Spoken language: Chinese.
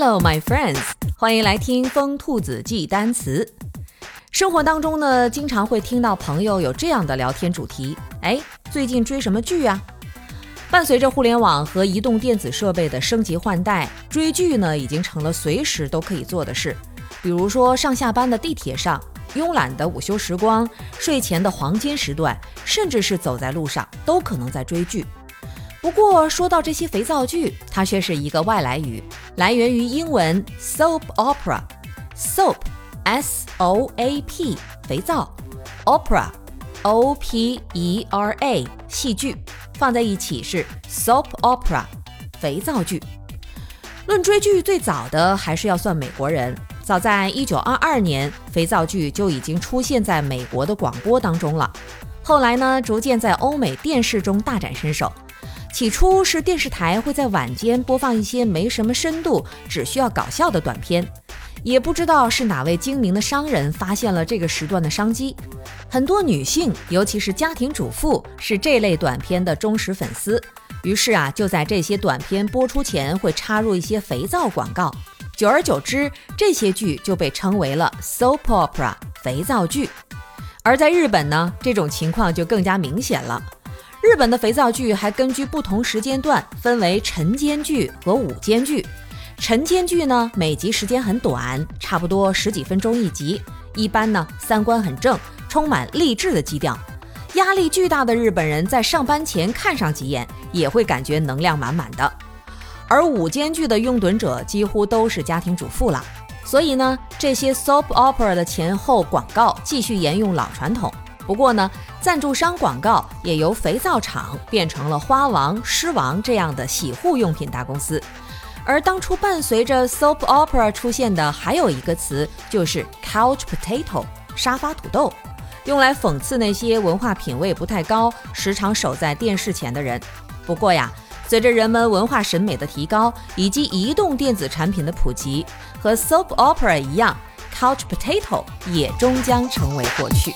Hello, my friends，欢迎来听疯兔子记单词。生活当中呢，经常会听到朋友有这样的聊天主题：哎，最近追什么剧啊？伴随着互联网和移动电子设备的升级换代，追剧呢已经成了随时都可以做的事。比如说上下班的地铁上、慵懒的午休时光、睡前的黄金时段，甚至是走在路上，都可能在追剧。不过说到这些肥皂剧，它却是一个外来语，来源于英文 soap opera。soap，s o a p，肥皂；opera，o p e r a，戏剧。放在一起是 soap opera，肥皂剧。论追剧最早的还是要算美国人，早在1922年，肥皂剧就已经出现在美国的广播当中了。后来呢，逐渐在欧美电视中大展身手。起初是电视台会在晚间播放一些没什么深度、只需要搞笑的短片，也不知道是哪位精明的商人发现了这个时段的商机。很多女性，尤其是家庭主妇，是这类短片的忠实粉丝。于是啊，就在这些短片播出前会插入一些肥皂广告。久而久之，这些剧就被称为了 soap opera 肥皂剧。而在日本呢，这种情况就更加明显了。日本的肥皂剧还根据不同时间段分为晨间剧和午间剧。晨间剧呢，每集时间很短，差不多十几分钟一集，一般呢三观很正，充满励志的基调。压力巨大的日本人在上班前看上几眼，也会感觉能量满满的。而午间剧的拥趸者几乎都是家庭主妇了，所以呢，这些 soap opera 的前后广告继续沿用老传统。不过呢，赞助商广告也由肥皂厂变成了花王、狮王这样的洗护用品大公司。而当初伴随着 soap opera 出现的还有一个词，就是 couch potato 沙发土豆，用来讽刺那些文化品味不太高、时常守在电视前的人。不过呀，随着人们文化审美的提高以及移动电子产品的普及，和 soap opera 一样，couch potato 也终将成为过去。